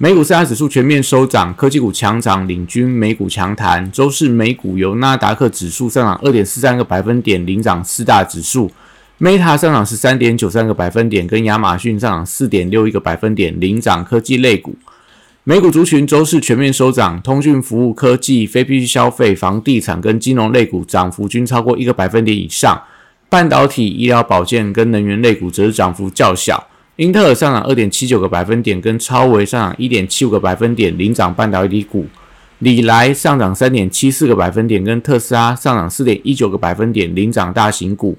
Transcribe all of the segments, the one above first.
美股四大指数全面收涨，科技股强涨，领军美股强弹。周四美股由纳达克指数上涨二点四三个百分点，领涨四大指数；Meta 上涨十三点九三个百分点，跟亚马逊上涨四点六一个百分点，领涨科技类股。美股族群周四全面收涨，通讯服务、科技、非必需消费、房地产跟金融类股涨幅均超过一个百分点以上。半导体、医疗保健跟能源类股则是涨幅较小。英特尔上涨二点七九个百分点，跟超微上涨一点七五个百分点，领涨半导体股。里来上涨三点七四个百分点，跟特斯拉上涨四点一九个百分点，领涨大型股。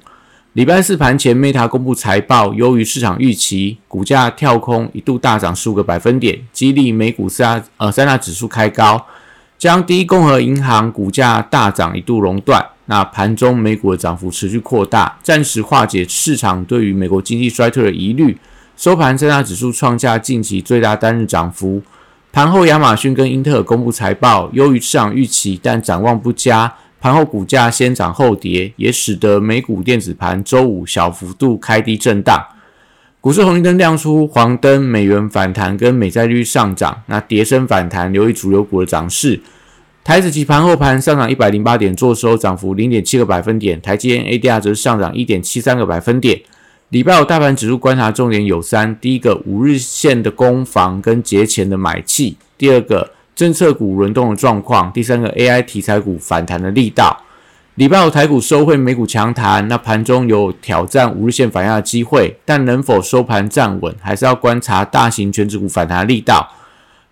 礼拜四盘前，Meta 公布财报，优于市场预期，股价跳空一度大涨十五个百分点，激励美股三呃三大指数开高，将第一共和银行股价大涨一度熔断。那盘中美股的涨幅持续扩大，暂时化解市场对于美国经济衰退的疑虑。收盘三大指数创下近期最大单日涨幅。盘后亚马逊跟英特尔公布财报，优于市场预期，但展望不佳。盘后股价先涨后跌，也使得美股电子盘周五小幅度开低震荡。股市红绿灯亮出，黄灯，美元反弹跟美债率上涨。那跌升反弹，留意主流股的涨势。台指期盘后盘上涨一百零八点，做收涨幅零点七个百分点。台积电 ADR 则上涨一点七三个百分点。礼拜五大盘指数观察重点有三：第一个，五日线的攻防跟节前的买气；第二个，政策股轮动的状况；第三个，AI 题材股反弹的力道。礼拜五台股收汇，美股强弹，那盘中有挑战五日线反压的机会，但能否收盘站稳，还是要观察大型全指股反弹力道。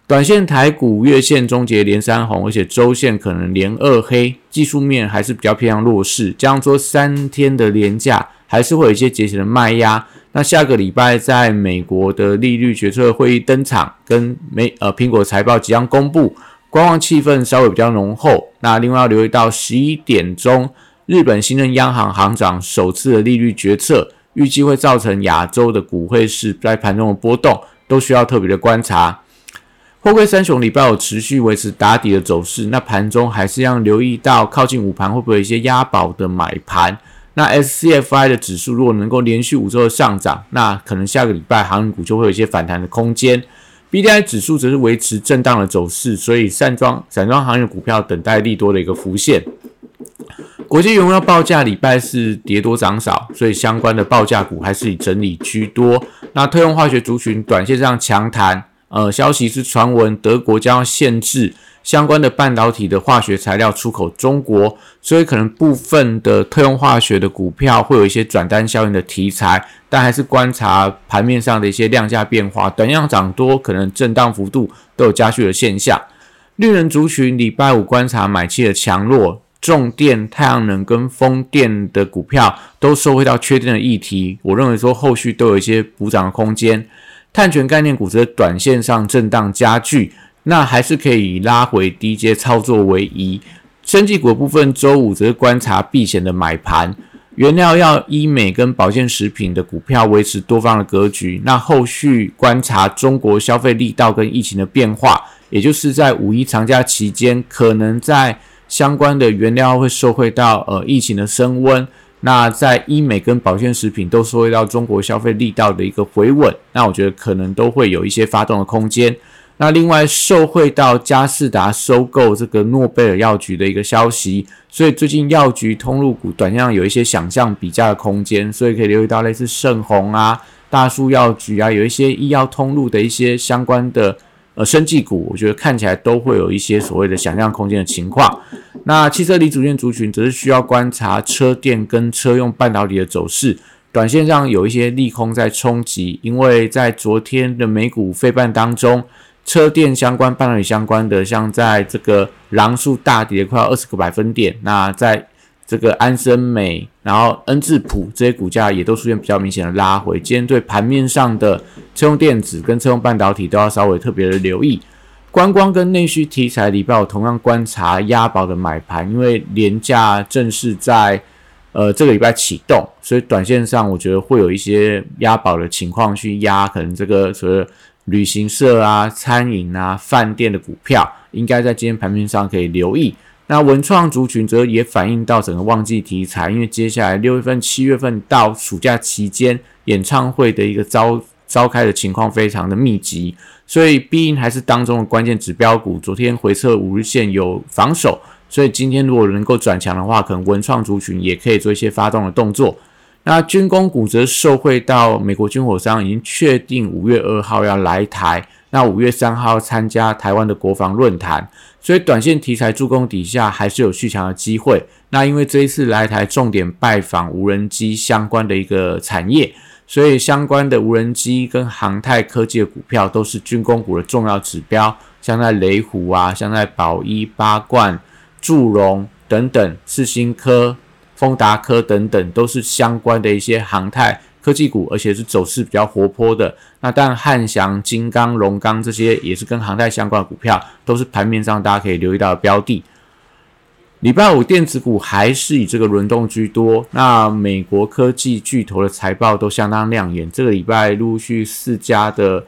短线台股月线终结连三红，而且周线可能连二黑，技术面还是比较偏向弱势。这样说三天的连价还是会有一些节前的卖压。那下个礼拜在美国的利率决策会议登场，跟美呃苹果财报即将公布，观望气氛稍微比较浓厚。那另外要留意到十一点钟，日本新任央行行长首次的利率决策，预计会造成亚洲的股汇市在盘中的波动，都需要特别的观察。货柜三雄礼拜五持续维持打底的走势，那盘中还是要留意到靠近午盘会不会有一些押宝的买盘。那 SCFI 的指数如果能够连续五周的上涨，那可能下个礼拜航运股就会有一些反弹的空间。BDI 指数则是维持震荡的走势，所以散装散装行业股票等待利多的一个浮现。国际原油报价礼拜是跌多涨少，所以相关的报价股还是以整理居多。那特用化学族群短线上强弹。呃，消息是传闻，德国将要限制相关的半导体的化学材料出口中国，所以可能部分的特用化学的股票会有一些转单效应的题材，但还是观察盘面上的一些量价变化，短量涨多，可能震荡幅度都有加剧的现象。绿能族群礼拜五观察买气的强弱，重电、太阳能跟风电的股票都收回到确定的议题，我认为说后续都有一些补涨的空间。碳权概念股则短线上震荡加剧，那还是可以以拉回低阶操作为宜。生技股部分，周五则是观察避险的买盘。原料药、医美跟保健食品的股票维持多方的格局。那后续观察中国消费力道跟疫情的变化，也就是在五一长假期间，可能在相关的原料会受惠到呃疫情的升温。那在医美跟保健食品都受惠到中国消费力道的一个回稳，那我觉得可能都会有一些发动的空间。那另外受惠到嘉士达收购这个诺贝尔药局的一个消息，所以最近药局通路股短量有一些想象比价的空间，所以可以留意到类似盛虹啊、大树药局啊，有一些医药通路的一些相关的。呃，生技股我觉得看起来都会有一些所谓的想象空间的情况。那汽车锂组件族群则是需要观察车电跟车用半导体的走势，短线上有一些利空在冲击，因为在昨天的美股费半当中，车电相关、半导体相关的，像在这个狼数大跌快要二十个百分点，那在。这个安森美，然后恩智浦这些股价也都出现比较明显的拉回。今天对盘面上的车用电子跟车用半导体都要稍微特别的留意。观光跟内需题材礼拜我同样观察押宝的买盘，因为廉价正是在呃这个礼拜启动，所以短线上我觉得会有一些押宝的情况去压，可能这个所谓旅行社啊、餐饮啊、饭店的股票，应该在今天盘面上可以留意。那文创族群则也反映到整个旺季题材，因为接下来六月份、七月份到暑假期间，演唱会的一个召召开的情况非常的密集。所以必应还是当中的关键指标股，昨天回撤五日线有防守，所以今天如果能够转强的话，可能文创族群也可以做一些发动的动作。那军工股则受惠到美国军火商已经确定五月二号要来台，那五月三号参加台湾的国防论坛，所以短线题材助攻底下还是有续强的机会。那因为这一次来台重点拜访无人机相关的一个产业。所以相关的无人机跟航太科技的股票都是军工股的重要指标，像在雷虎啊，像在宝一、八冠、祝融等等，世新科、丰达科等等，都是相关的一些航太科技股，而且是走势比较活泼的。那当然，汉翔、金刚、龙钢这些也是跟航太相关的股票，都是盘面上大家可以留意到的标的。礼拜五电子股还是以这个轮动居多，那美国科技巨头的财报都相当亮眼。这个礼拜陆续四家的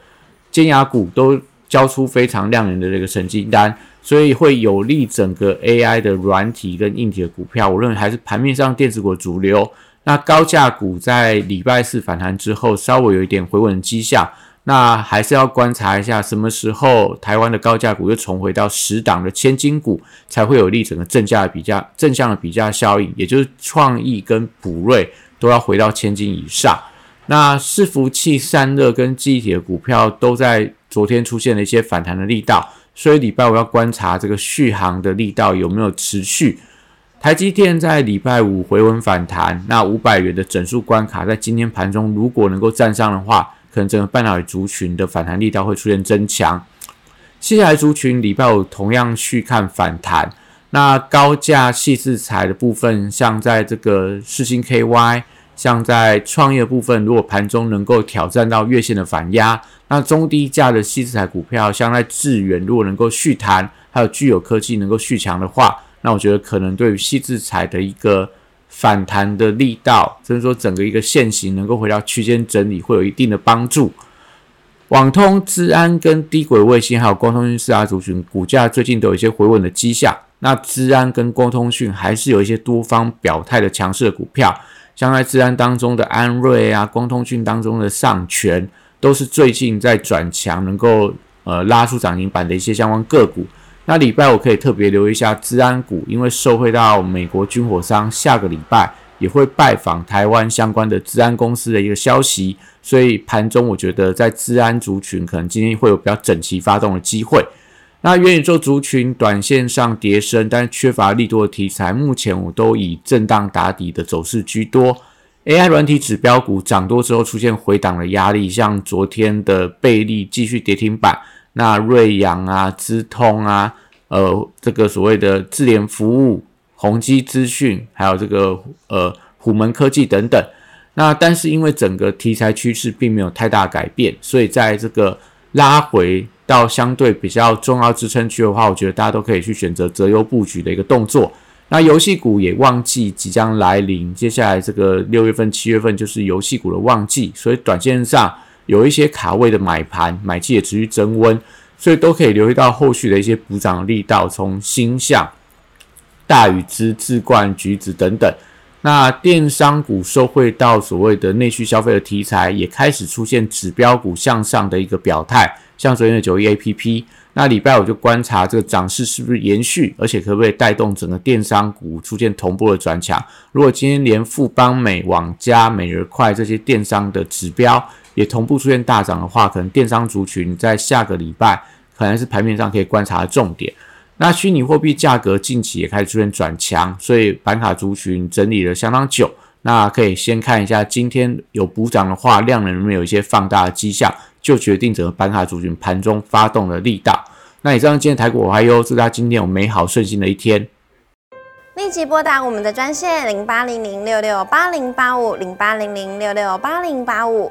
尖牙股都交出非常亮眼的这个成绩单，所以会有利整个 AI 的软体跟硬体的股票。我认为还是盘面上电子股主流。那高价股在礼拜四反弹之后，稍微有一点回稳的迹象。那还是要观察一下，什么时候台湾的高价股又重回到十档的千金股，才会有利整个正价的比较正向的比价效应，也就是创意跟普瑞都要回到千金以上。那伺服器散热跟记忆体的股票都在昨天出现了一些反弹的力道，所以礼拜五要观察这个续航的力道有没有持续。台积电在礼拜五回稳反弹，那五百元的整数关卡在今天盘中如果能够站上的话。可能整个半导体族群的反弹力道会出现增强，接下来族群礼拜五同样去看反弹。那高价细制材的部分，像在这个世星 KY，像在创业部分，如果盘中能够挑战到月线的反压，那中低价的细制材股票，像在智源，如果能够续弹，还有具有科技能够续强的话，那我觉得可能对于细制材的一个。反弹的力道，甚至说整个一个线型能够回到区间整理，会有一定的帮助。网通、治安跟低轨卫星还有光通讯四大族群股价最近都有一些回稳的迹象。那治安跟光通讯还是有一些多方表态的强势的股票，像在治安当中的安瑞啊，光通讯当中的上权，都是最近在转强，能够呃拉出涨停板的一些相关个股。那礼拜我可以特别留意一下治安股，因为受惠到美国军火商下个礼拜也会拜访台湾相关的治安公司的一个消息，所以盘中我觉得在治安族群可能今天会有比较整齐发动的机会。那元宇宙族群短线上跌升，但是缺乏利多的题材，目前我都以震荡打底的走势居多。AI 软体指标股涨多之后出现回档的压力，像昨天的贝利继续跌停板。那瑞阳啊、资通啊、呃，这个所谓的智联服务、宏基资讯，还有这个呃虎门科技等等。那但是因为整个题材趋势并没有太大改变，所以在这个拉回到相对比较重要支撑区的话，我觉得大家都可以去选择择优布局的一个动作。那游戏股也旺季即将来临，接下来这个六月份、七月份就是游戏股的旺季，所以短线上。有一些卡位的买盘，买气也持续增温，所以都可以留意到后续的一些补涨力道，从星象、大禹之、智冠、橘子等等。那电商股受惠到所谓的内需消费的题材，也开始出现指标股向上的一个表态，像昨天的九一 A P P。那礼拜五就观察这个涨势是不是延续，而且可不可以带动整个电商股出现同步的转强。如果今天连富邦美、网加、美日快这些电商的指标，也同步出现大涨的话，可能电商族群在下个礼拜可能是盘面上可以观察的重点。那虚拟货币价格近期也开始出现转强，所以板卡族群整理了相当久。那可以先看一下今天有补涨的话，量能有没有一些放大的迹象，就决定整个板卡族群盘中发动的力道。那以上今天台股我还有祝大家今天有美好顺心的一天。立即拨打我们的专线零八零零六六八零八五零八零零六六八零八五。